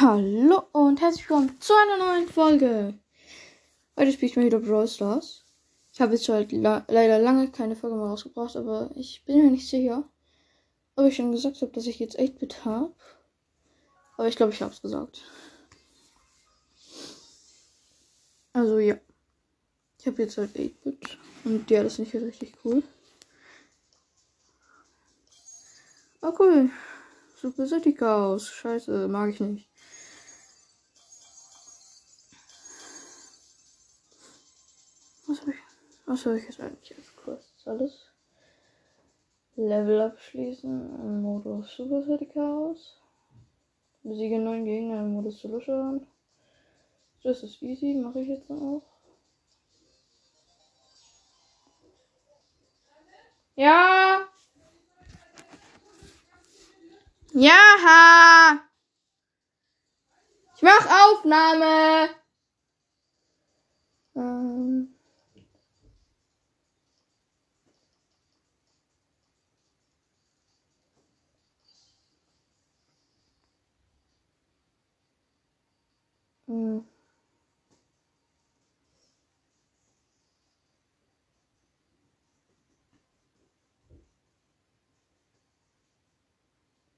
Hallo und herzlich willkommen zu einer neuen Folge. Heute spiele ich mal wieder Brawl Stars. Ich habe jetzt halt la leider lange keine Folge mehr rausgebracht, aber ich bin mir nicht sicher, ob ich schon gesagt habe, dass ich jetzt 8-Bit habe. Aber ich glaube, ich habe es gesagt. Also ja. Ich habe jetzt halt 8-Bit und ja, das ist nicht richtig cool. Oh cool. Super City Chaos. Scheiße, mag ich nicht. Was habe ich, was habe ich jetzt eigentlich als Quest? Alles? Level abschließen im Modus Super City Chaos. Besiege neun Gegner im Modus Solution. Das ist easy, mache ich jetzt auch. Ja. Ja. Ich mach Aufnahme. Ähm. Hm.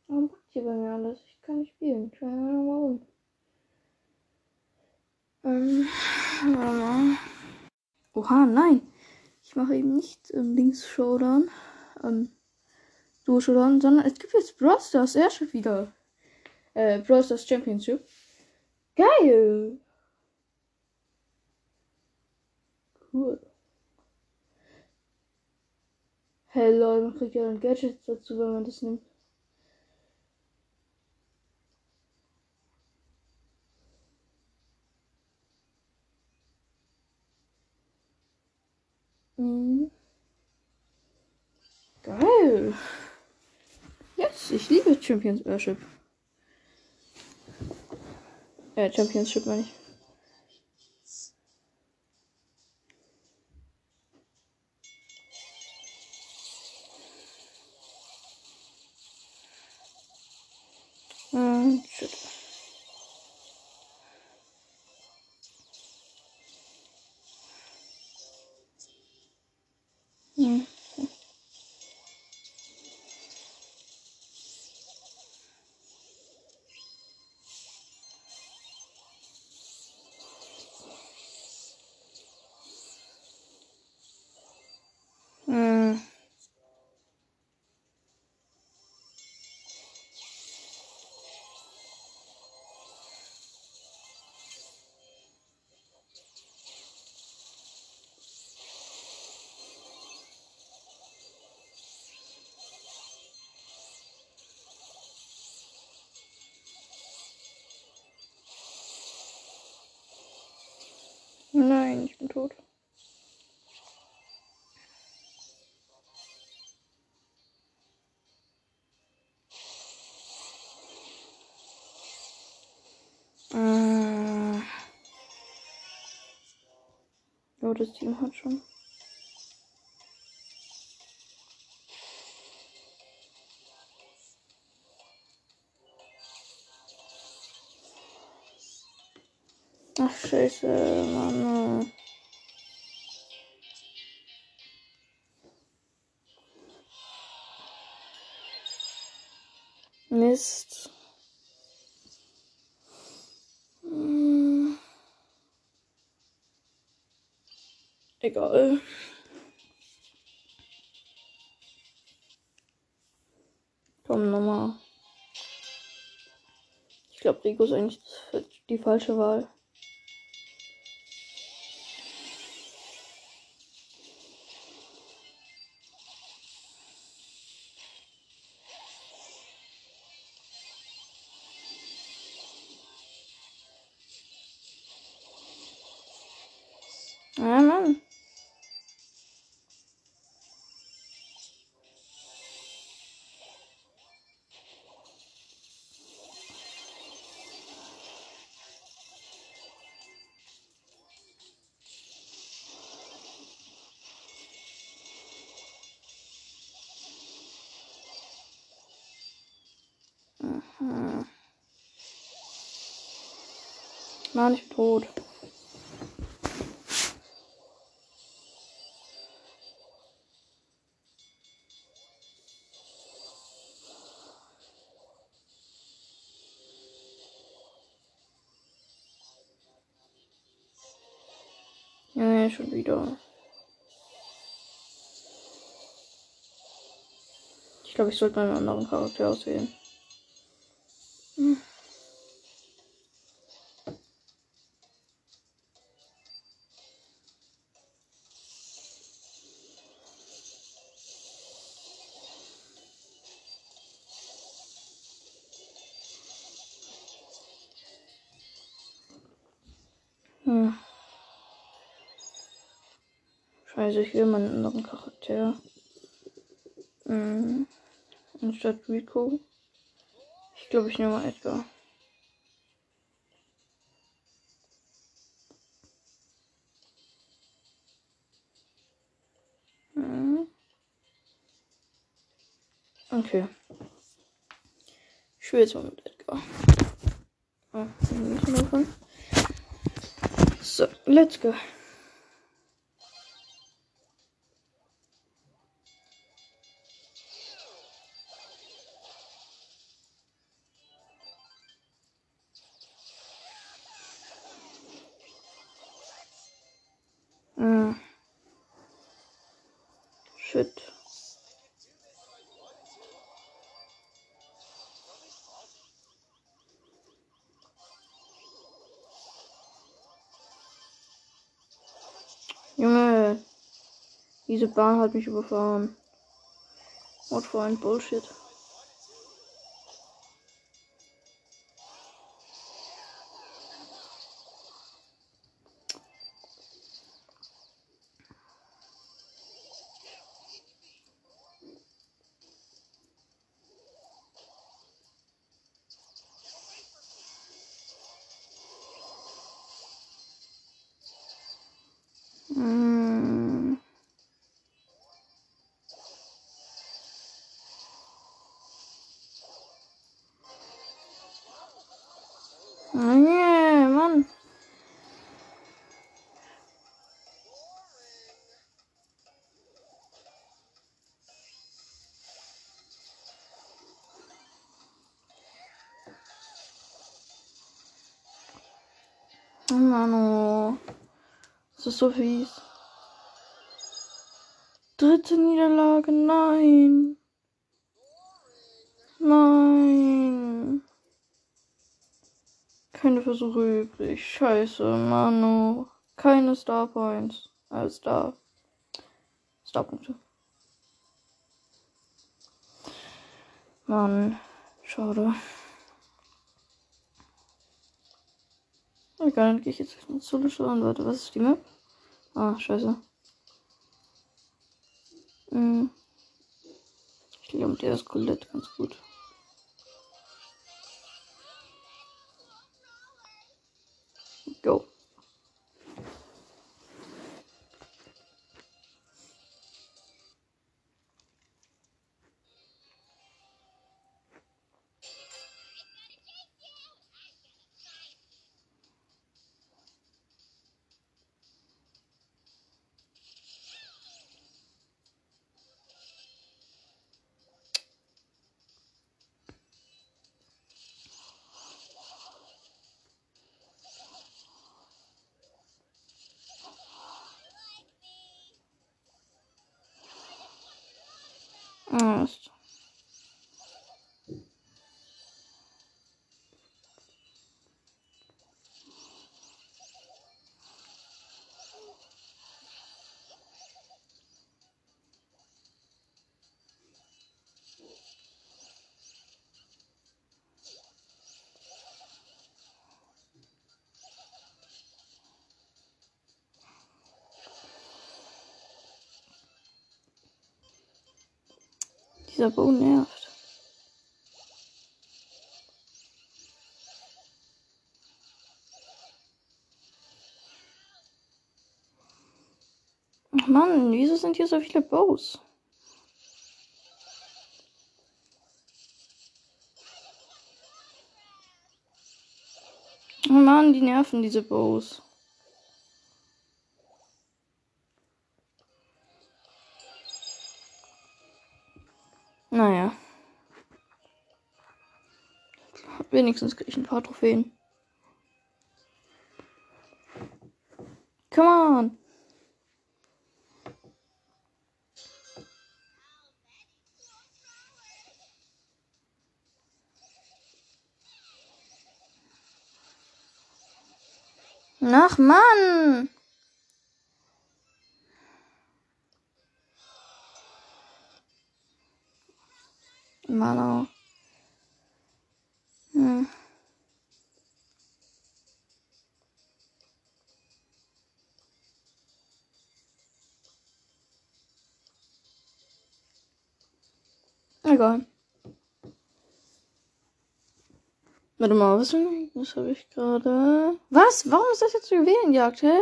Warum packt hier bei mir alles? Ich kann nicht spielen. Keine Ahnung warum. Ähm, warte mal. Oha, nein. Ich mache eben nicht ähm, Links Showdown. Ähm, Duo Showdown, sondern es gibt jetzt Brawl Stars Airship wieder. Äh, Brawl Stars Championship. Geil! Cool. Hey Leute, man kriegt ja dann Gadgets dazu, wenn man das nimmt. Mhm. Geil. Yes, ich liebe Champions Airship. Äh, Championship meine ich. Nein, ich bin tot. Äh. Oh, das Team hat schon. Scheiße, Mann. Mist. Hm. Egal. Komm, nochmal. Ich glaube, Rico ist eigentlich die falsche Wahl. Mann, ich bin tot. Ja, schon wieder. Ich glaube, ich sollte mal einen anderen Charakter auswählen. Scheiße, ich will mal einen anderen Charakter. Mhm. Anstatt Rico. Ich glaube, ich nehme mal Edgar. Mhm. Okay. Ich will jetzt mal mit Edgar. Oh, so, let's go. Diese Bahn hat mich überfahren. What for ein Bullshit. Mano. Das ist so fies. Dritte Niederlage, nein. Nein. Keine Versuche übrig. Scheiße, Manu. Keine Star Points. Äh, Star. Starpunkte. Mann. Schade. Egal, dann gehe ich jetzt mit Solo schauen. Warte, was ist die Map? Ah, scheiße. Hm. Ich glaube, der ist Colette ganz gut. Go. Dieser Bogen nervt. Ach Mann, wieso sind hier so viele Bows? Mann, die nerven diese Bows. Wenigstens kriege ich ein paar Trophäen. Come on. Ach Mann. Malo. Hm. Egal. Warte mal, was, was habe ich gerade? Was? Warum ist das jetzt Juwelenjagd, hä?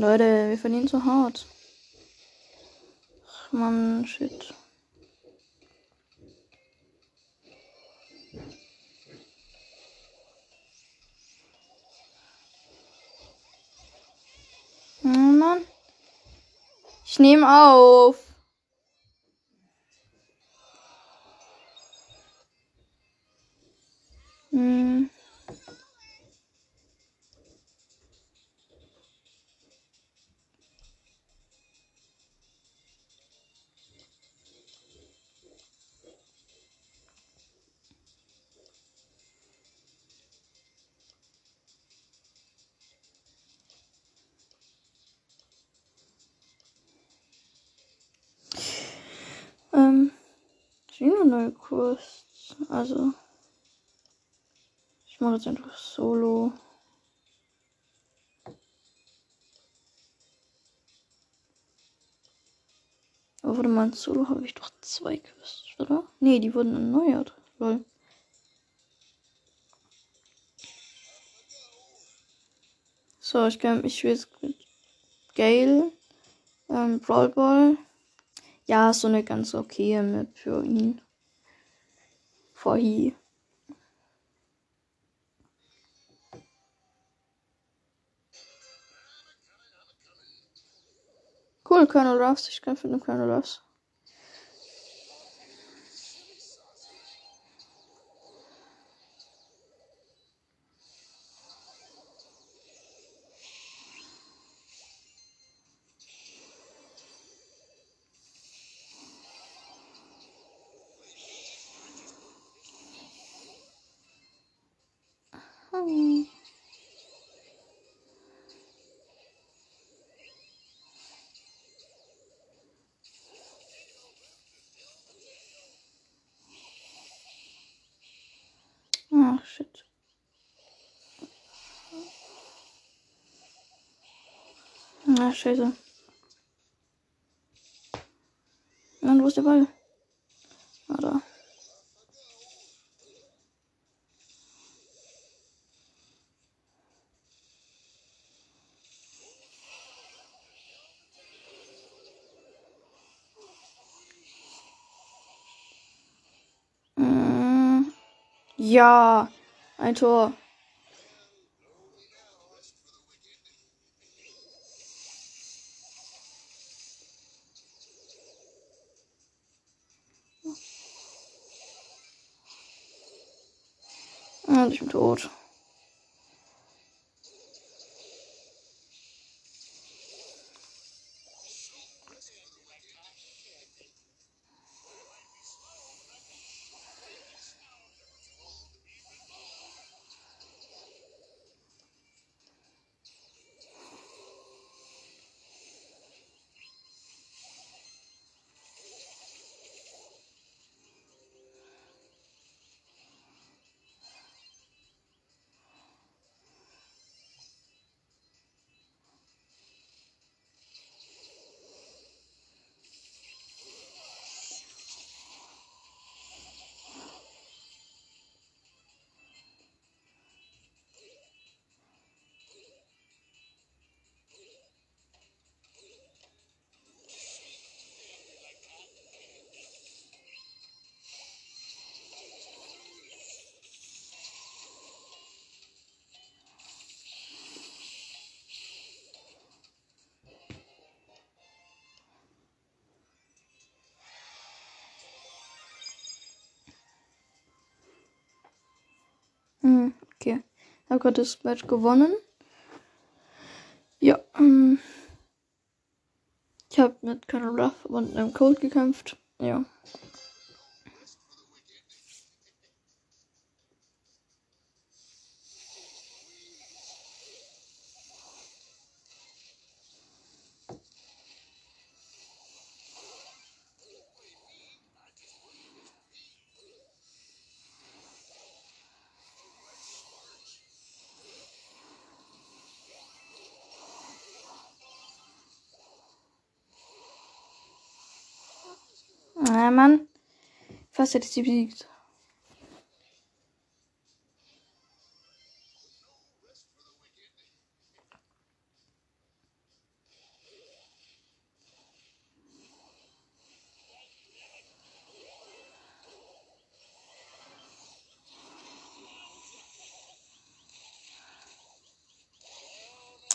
Leute, wir verlieren zu hart. Ach man, shit. Mann. Ich nehme auf. Neue Kurs. Also, ich mache jetzt einfach Solo. Aber warte mal, in Solo habe ich doch zwei Quests, oder? Nee, die wurden erneuert. Lol. So, ich kann ich will jetzt mit Gale, ähm, Brawl Ball. Ja, so eine ganz okay Map für ihn. For he. Cool, Colonel Ruffs. Ich kämpfe mit dem Colonel Ruffs. Hm. Ah, shit. Scheiße. Mann, wo ist der Ball? Ah, da. Mm, Ja, ein Tor. Und ich bin tot. Hm, okay. Ich habe gerade das Match gewonnen. Ja. Ähm, ich habe mit Colonel Ruff und einem Cold gekämpft. Ja. Ah, Mann. Fast hätte ich sie besiegt.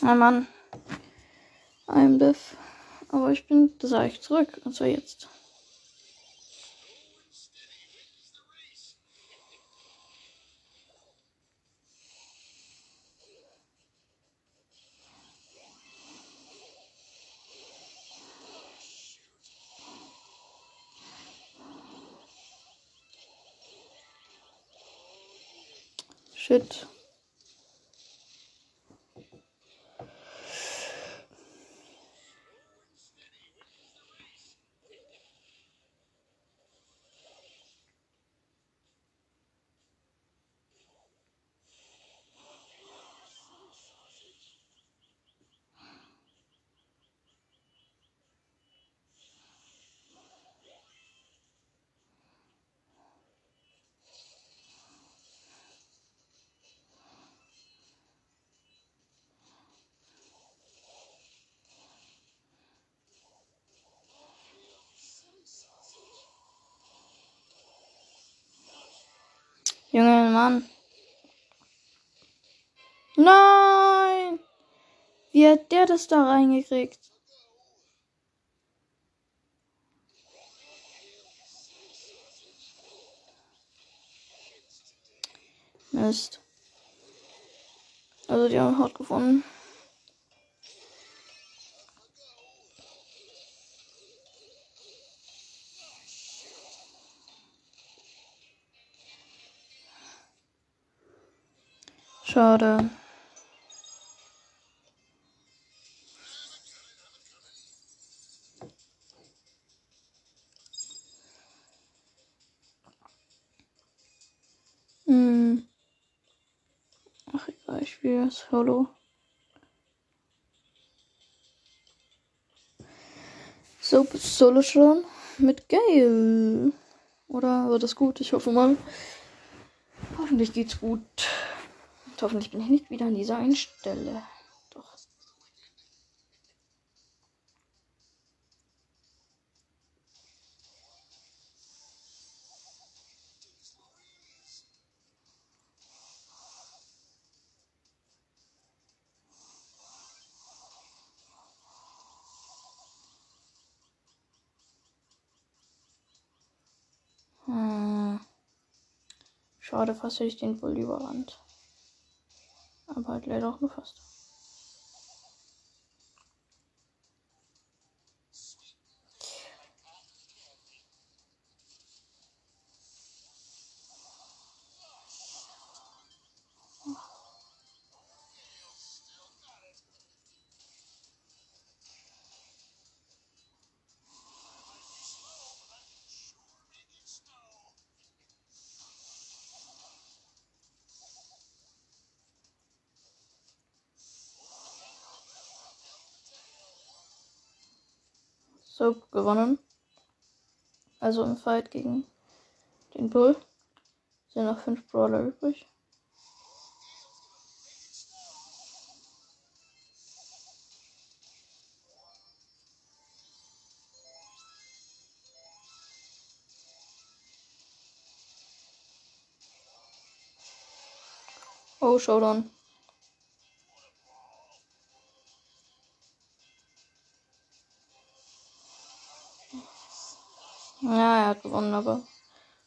Ah, Mann. I'm Biff. Aber ich bin, das sage ich zurück. Und zwar jetzt. Shit. Junge Mann. Nein! Wie hat der das da reingekriegt? Mist. Also die haben Haut gefunden. Schade. Hm. Ach egal, ich spiele Solo. So, Solo schon mit Gale. Oder wird das gut? Ich hoffe mal. Hoffentlich geht's gut. Und hoffentlich bin ich nicht wieder an dieser einen Stelle. Doch. Hm. Schade, fast hätte ich den wohl überrannt. Aber halt leider auch nur fast. So, gewonnen. Also im Fight gegen den Bull. Sind noch fünf Brawler übrig. Oh, Showdown. Er hat gewonnen, aber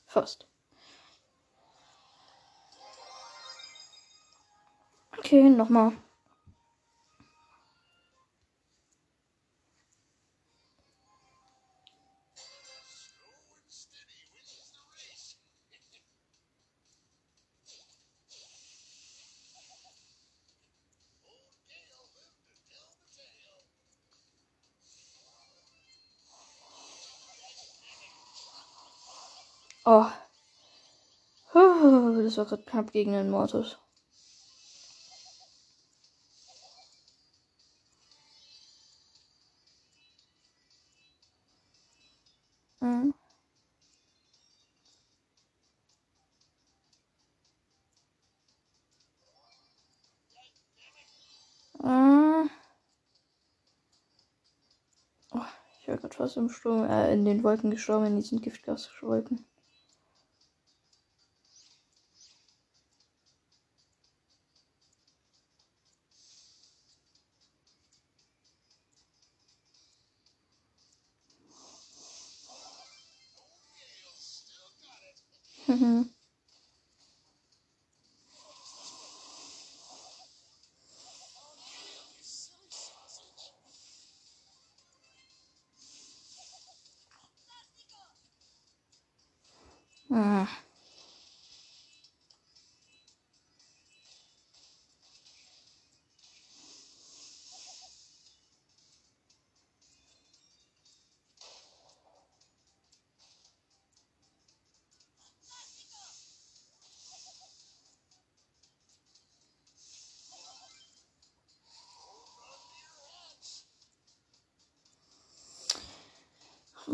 fast. Okay, nochmal. Oh. Das war gerade knapp gegen den Mortis. Mhm. Mhm. Oh, ich war gerade fast im Sturm, äh, in den Wolken gestorben, in diesen Giftgaswolken.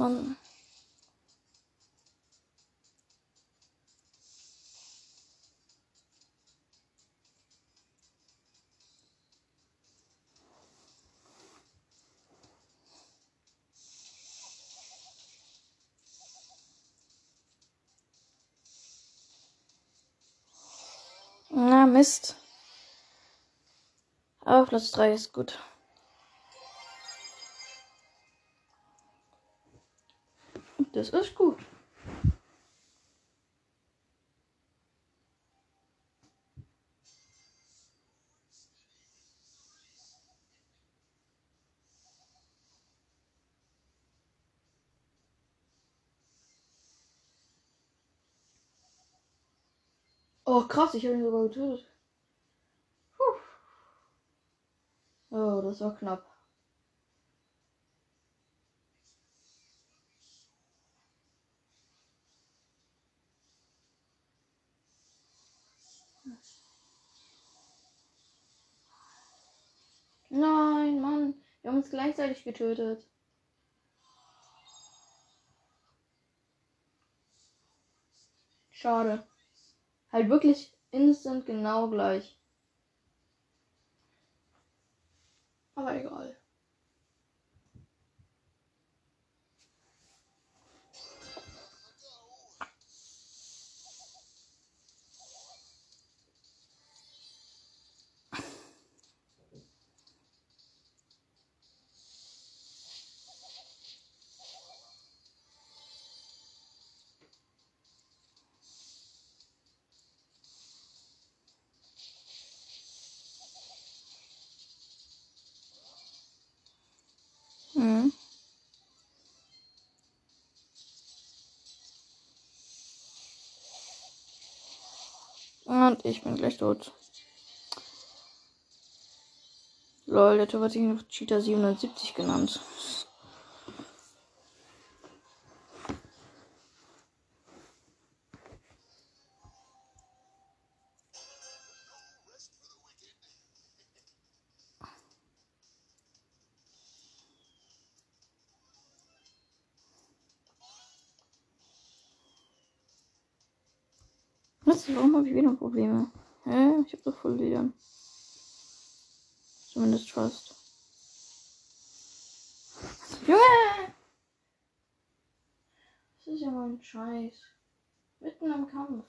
Mann. Na, Mist. Aber Platz 3 ist gut. Das ist gut. Oh, krass, ich habe ihn sogar getötet. Puh. Oh, das war knapp. Nein, Mann. Wir haben uns gleichzeitig getötet. Schade. Halt wirklich instant genau gleich. Aber egal. Und ich bin gleich tot. Lol, der Typ hat sich noch Cheetah 770 genannt. Was? Warum habe ich wieder Probleme? Hä? Ich habe doch voll wieder. Zumindest fast. Junge! Das ist ja mal ein Scheiß. Mitten am Kampf.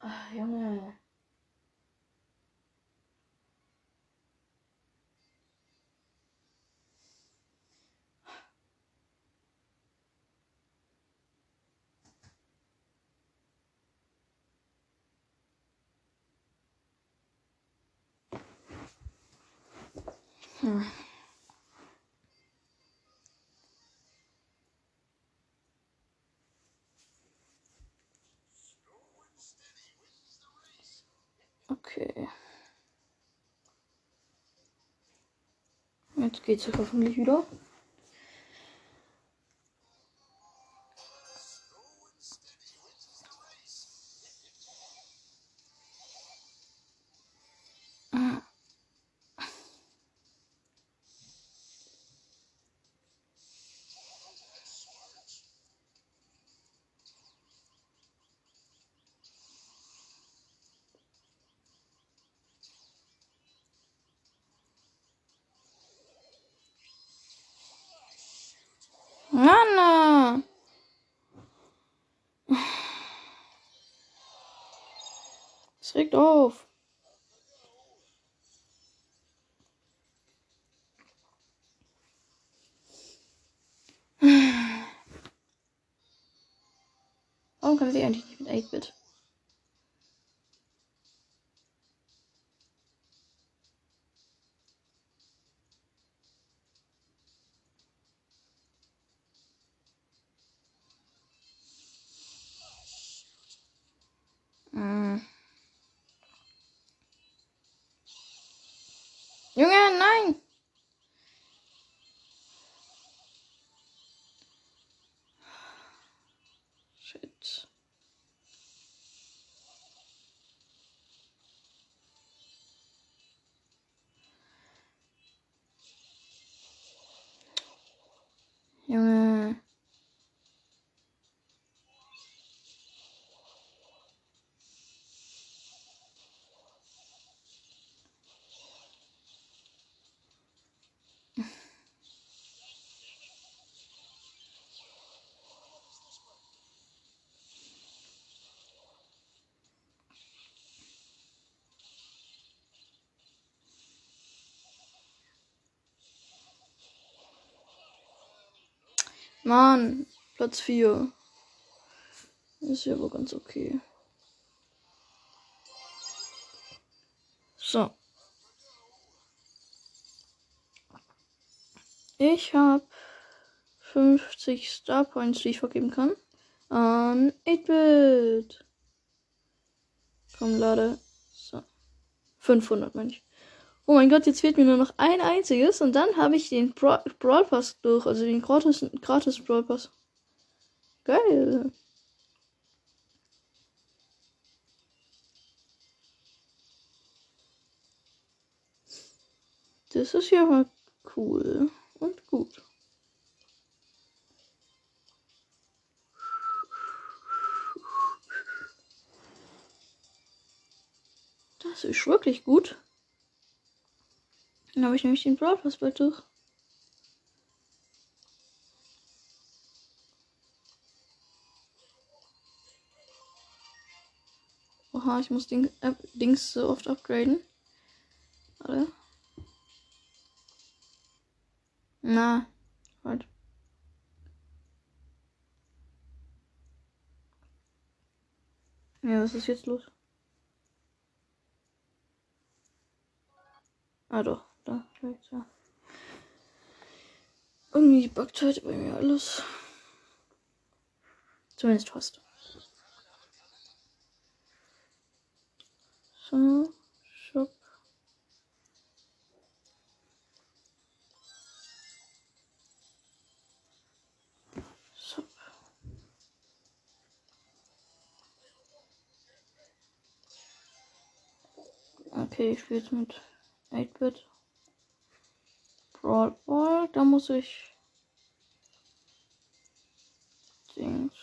Ach, Junge. Hm. Okay. Jetzt geht's hoffentlich wieder. Es regt auf. Warum kann sie eigentlich nicht mit 8-Bit? Mann, Platz 4. Ist ja wohl ganz okay. So. Ich habe 50 Star Points, die ich vergeben kann. An 8-Bit. Komm, lade. So. 500 meine ich. Oh mein Gott, jetzt fehlt mir nur noch ein einziges und dann habe ich den Bra Brawl Pass durch, also den gratis, gratis Brawl Pass. Geil. Das ist ja mal cool und gut. Das ist wirklich gut. Dann habe ich nämlich den Brawl Pass bald durch. Oha, ich muss Ding, äh, Dings so oft upgraden. Warte. Na, halt. Ja, was ist jetzt los? Ah doch, da, vielleicht ja. Irgendwie buggt heute bei mir alles. Zumindest fast. So, schupp. So. Okay, ich spiele jetzt mit 8-Bit. Brawl Ball, da muss ich Dings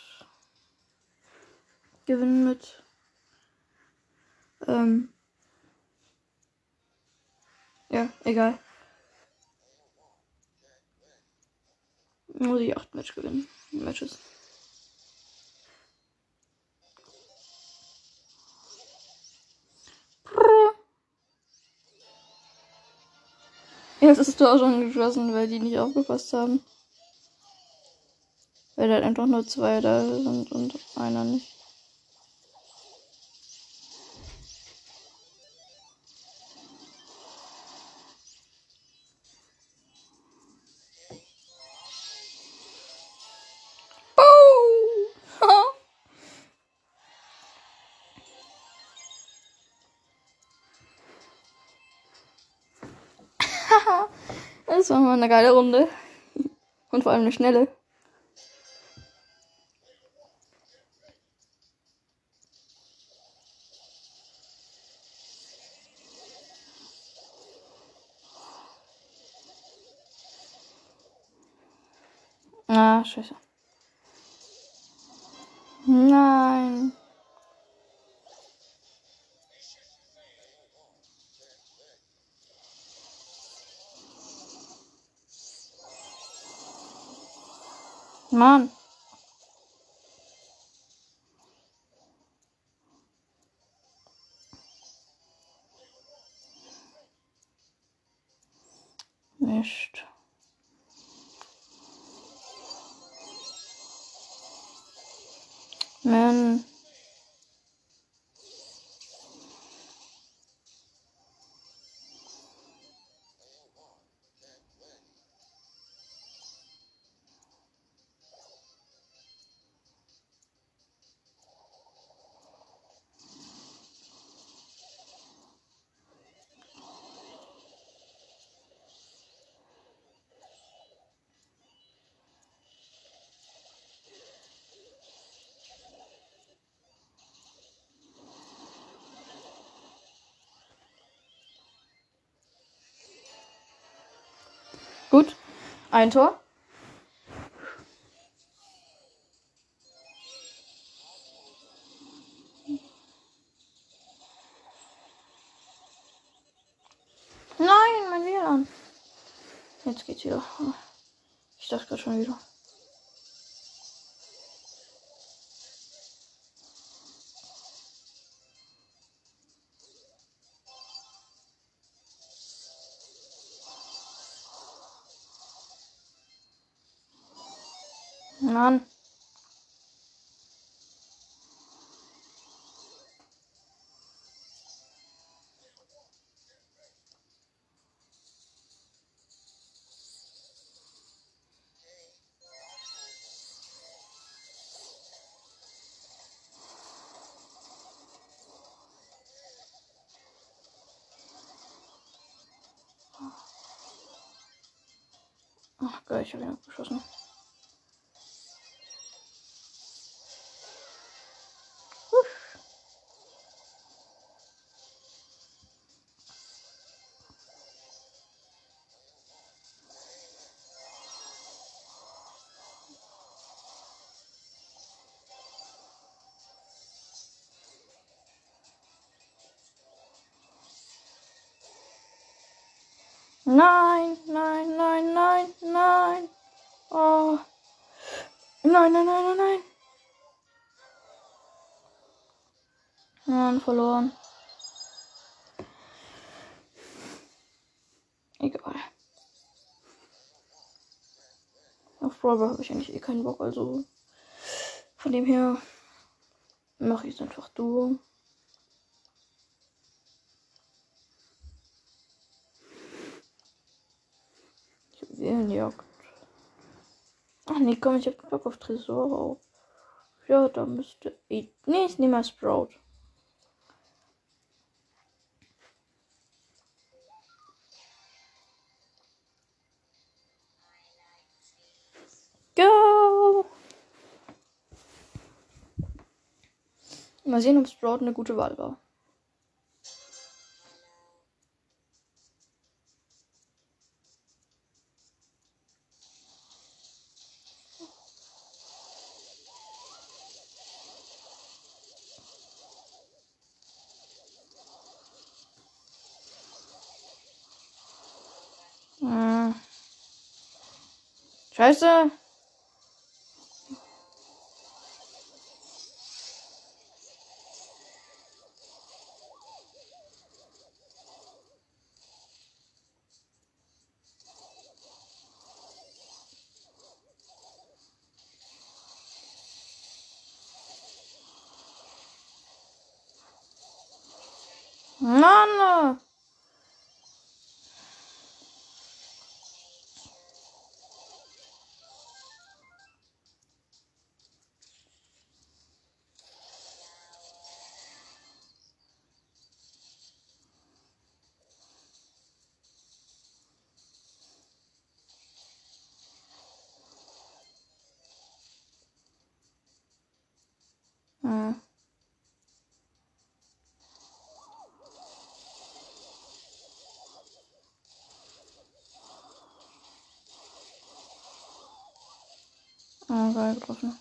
gewinnen mit ähm ja, egal. Muss ich acht Match gewinnen. Matches. Jetzt ist Tor schon geschlossen, weil die nicht aufgepasst haben. Weil halt einfach nur zwei da sind und einer nicht. Das war mal eine geile Runde. Und vor allem eine schnelle. Ah, scheiße. Mann. Ein Tor. Nein, mein WLAN. Jetzt geht's wieder. Ich dachte gerade schon wieder. Geil, ich habe ihn abgeschossen. Nein, nein, nein, nein. Nein, nein, nein, nein, nein. Mann, verloren. Egal. Auf Brawler habe ich eigentlich eh keinen Bock, also von dem her mache ich es einfach Duo. Seelenjagd. Ach nee, komm, ich hab Bock auf Tresor. Ja, da müsste ich. Nee, ich nehme mal Sprout. Go! Mal sehen, ob Sprout eine gute Wahl war. Scheiße. Hm. Ah, geil getroffen.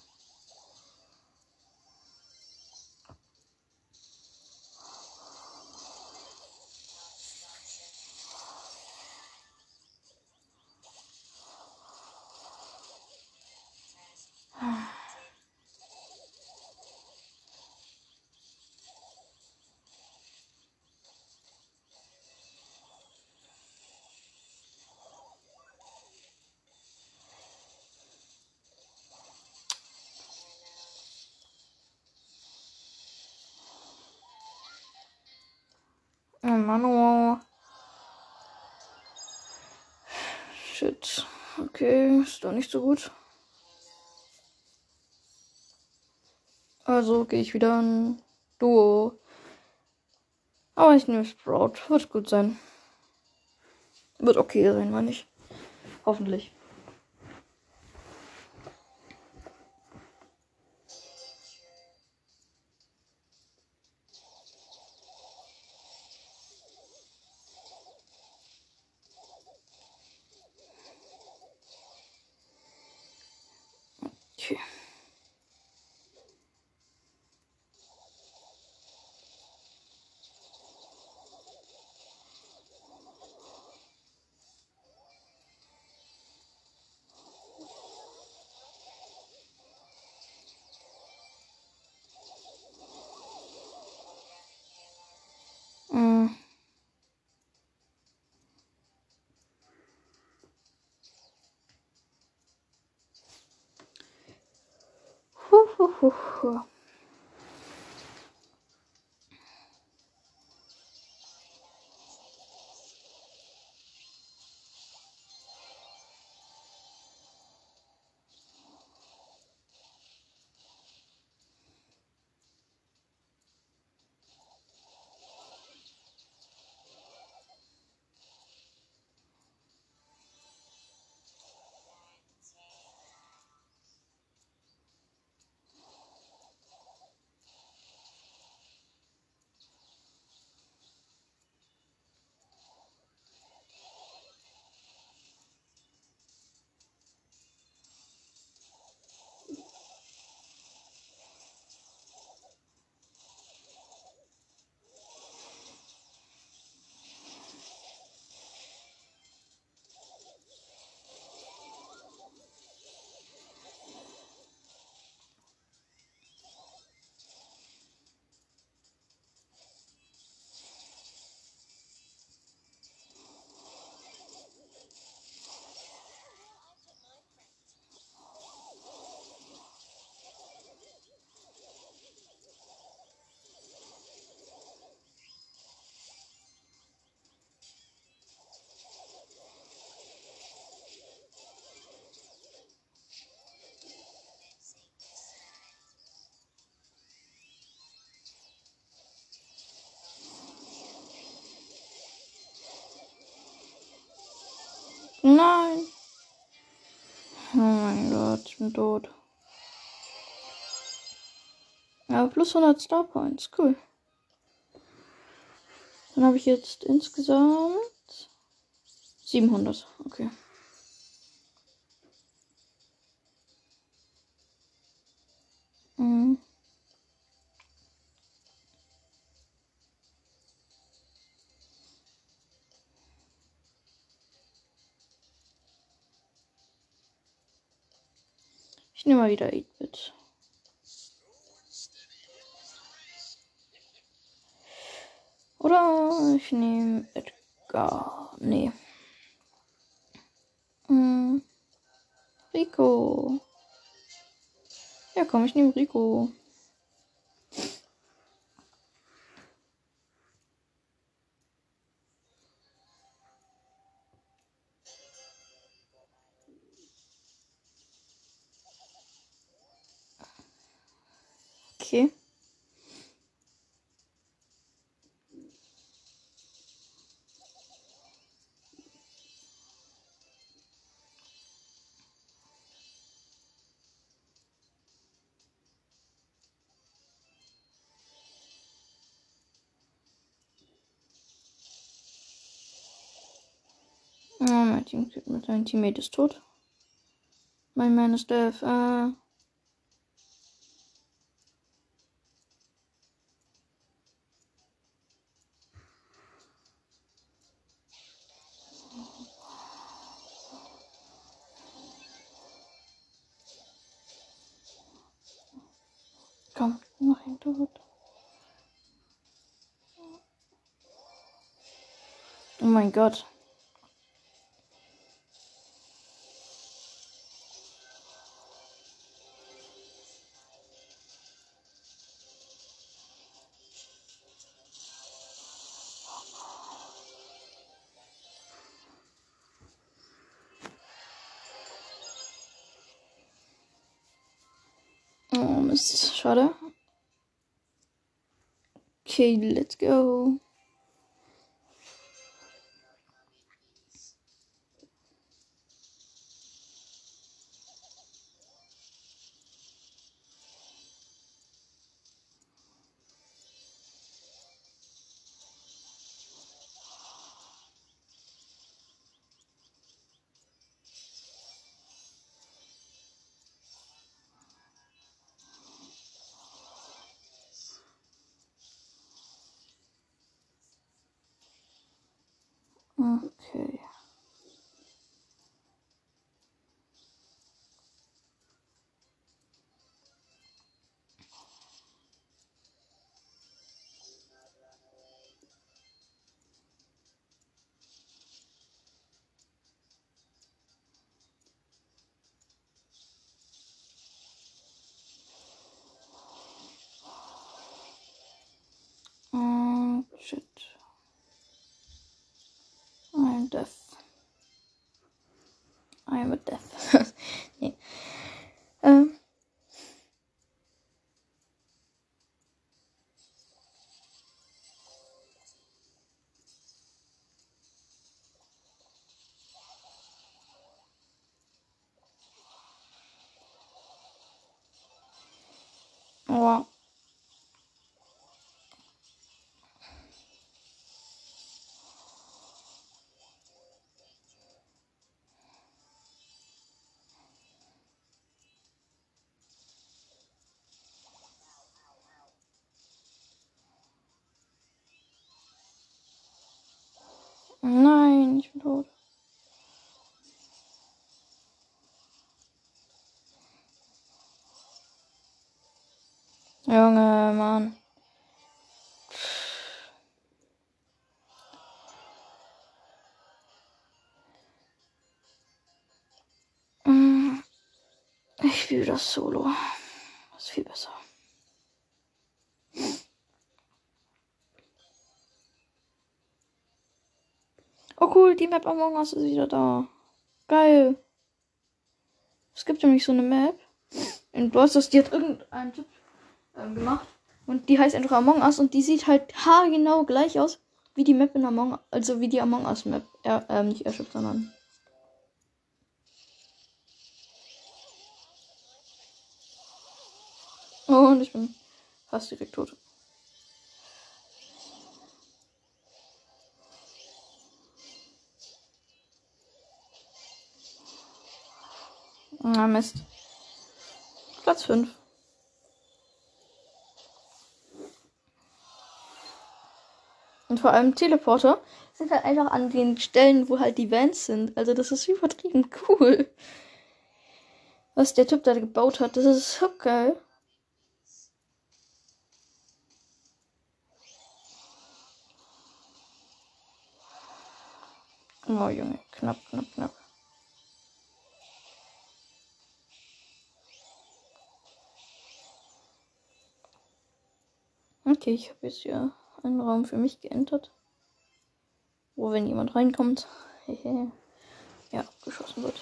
Oh Mann, oh. Shit. Okay, ist doch nicht so gut. Also gehe ich wieder ein Duo. Aber ich nehme Sprout. Wird gut sein. Wird okay sein, meine ich. Hoffentlich. 呵呵。Nein. Oh mein Gott, ich bin tot. Ja, plus 100 Star Points, cool. Dann habe ich jetzt insgesamt 700, okay. Mal wieder 8-Bit. Oder ich nehme Edgar. Nee. Hm. Rico. Ja, komm, ich nehme Rico. Okay. Oh, mein Team, mein Teammate ist tot. Mein Man ist dead. Äh. Gott. Oh Mist, schade. Okay, let's go. Okay. Oh, shit. Deaf. I am a deaf. Nein, ich bin tot. Junge, Mann. Ich spiele das Solo. Das ist viel besser. Oh cool, die Map Among Us ist wieder da. Geil. Es gibt nämlich so eine Map in Brawl Stars, die hat irgendeinen Tipp ähm, gemacht. Und die heißt einfach Among Us und die sieht halt haargenau gleich aus wie die Map in Among Us, also wie die Among Us Map. Äh, ähm, er, äh, nicht erschöpft, sondern. Und ich bin fast direkt tot. Ah, Mist. Platz 5. Und vor allem Teleporter sind halt einfach an den Stellen, wo halt die Vans sind. Also das ist übertrieben cool. Was der Typ da gebaut hat, das ist so geil. Oh Junge, knapp, knapp, knapp. Okay, ich habe jetzt hier einen Raum für mich geentert. Wo, wenn jemand reinkommt, ja, geschossen wird.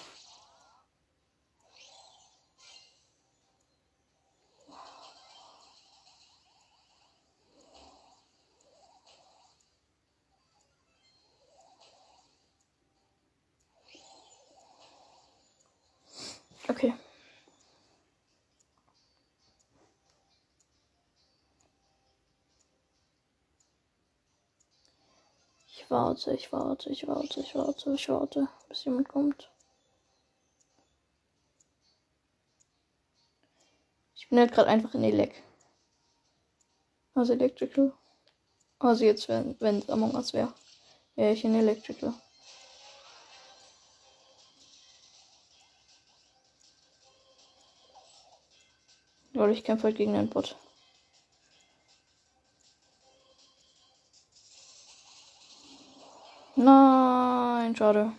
Okay. Ich warte, ich warte, ich warte, ich warte, ich warte, bis jemand kommt. Ich bin halt gerade einfach in Elec. Also Electrical. Also jetzt, wenn es Among Us wäre, wäre ich in Electrical. Weil ich kämpfe halt gegen einen Bot. Nein, schade.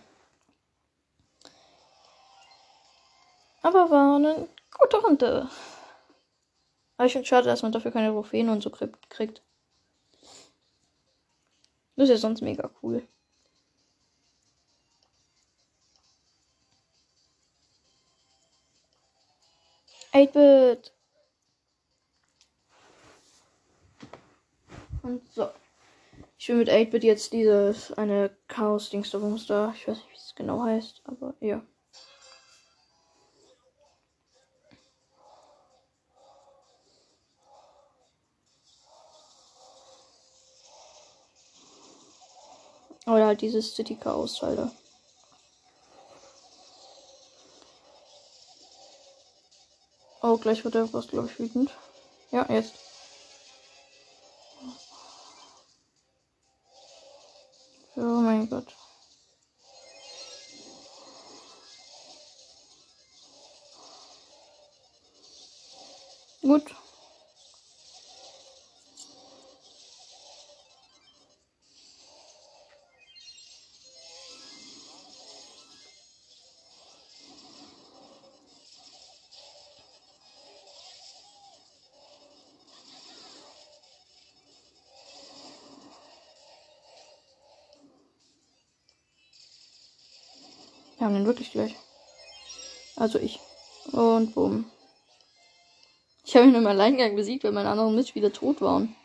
Aber war eine gute Runde. Aber ich finde schade, dass man dafür keine Trophäen und so kriegt. Das ist ja sonst mega cool. Eight-Bit. Und so. Ich will mit 8-Bit jetzt dieses eine Chaos-Dings da. Ich weiß nicht, wie es genau heißt, aber ja. Oder halt dieses City Chaos, Alter. Oh, gleich wird Boss, glaube ich, wütend. Ja, jetzt. Wir haben den wirklich gleich. Also ich. Und boom. Ich habe ihn im Alleingang besiegt, weil meine anderen Mitspieler tot waren.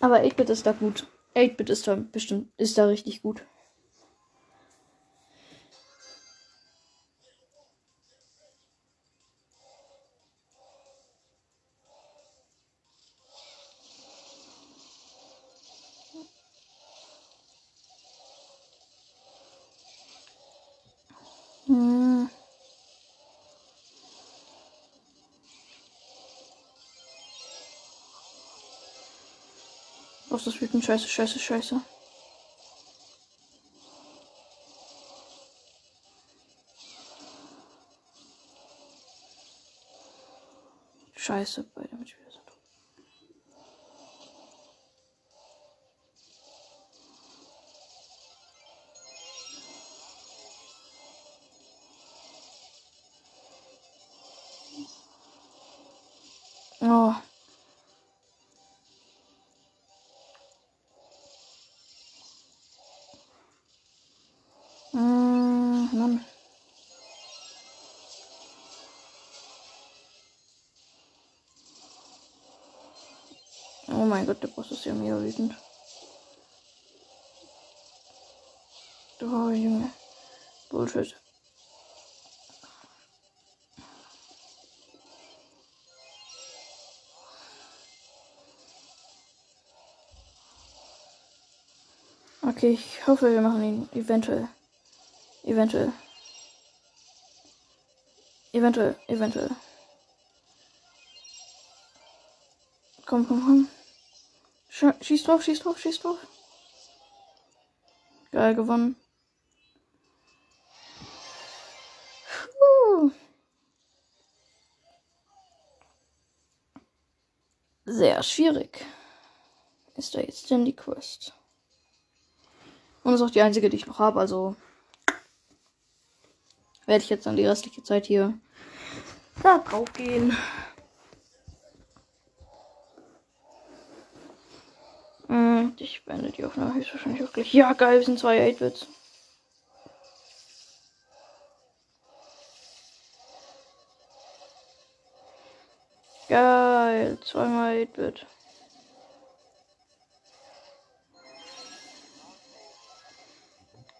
Aber 8-Bit ist da gut. 8-Bit ist da bestimmt, ist da richtig gut. Was das wütend? Scheiße, scheiße, scheiße. Scheiße, beide Mitspieler sind mein Gott, der Boss ist ja mega wütend. Oh, Junge. Bullshit. Okay, ich hoffe, wir machen ihn eventuell. Eventuell. Eventuell, eventuell. Komm, komm, komm. Sch schieß drauf, schieß drauf, schieß drauf. Geil gewonnen. Puh. Sehr schwierig. Ist da jetzt denn die Quest? Und ist auch die einzige, die ich noch habe, also werde ich jetzt dann die restliche Zeit hier da drauf gehen. Hm, ich beende die Aufnahme höchstwahrscheinlich auch gleich. Ja, geil, wir sind zwei 8-Bits. Geil, zweimal 8-Bit.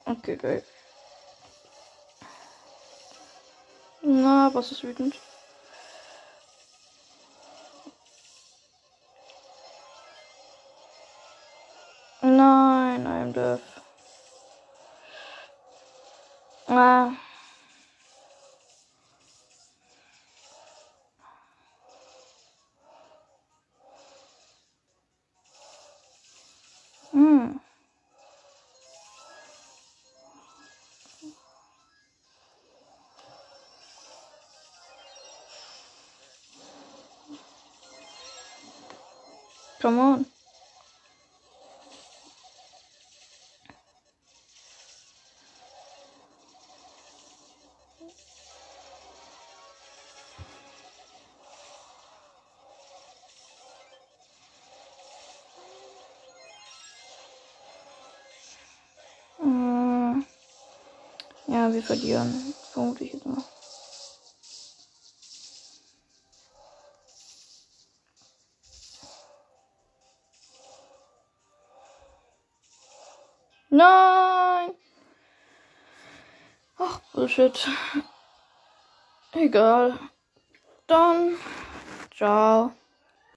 Okay, geil. Na, was ist wütend? Nein, I'm deaf. Ah. Hm. Come on. Wir verlieren. Vermute ich jetzt mal. Nein! Ach, Bullshit. Egal. Dann. Ciao.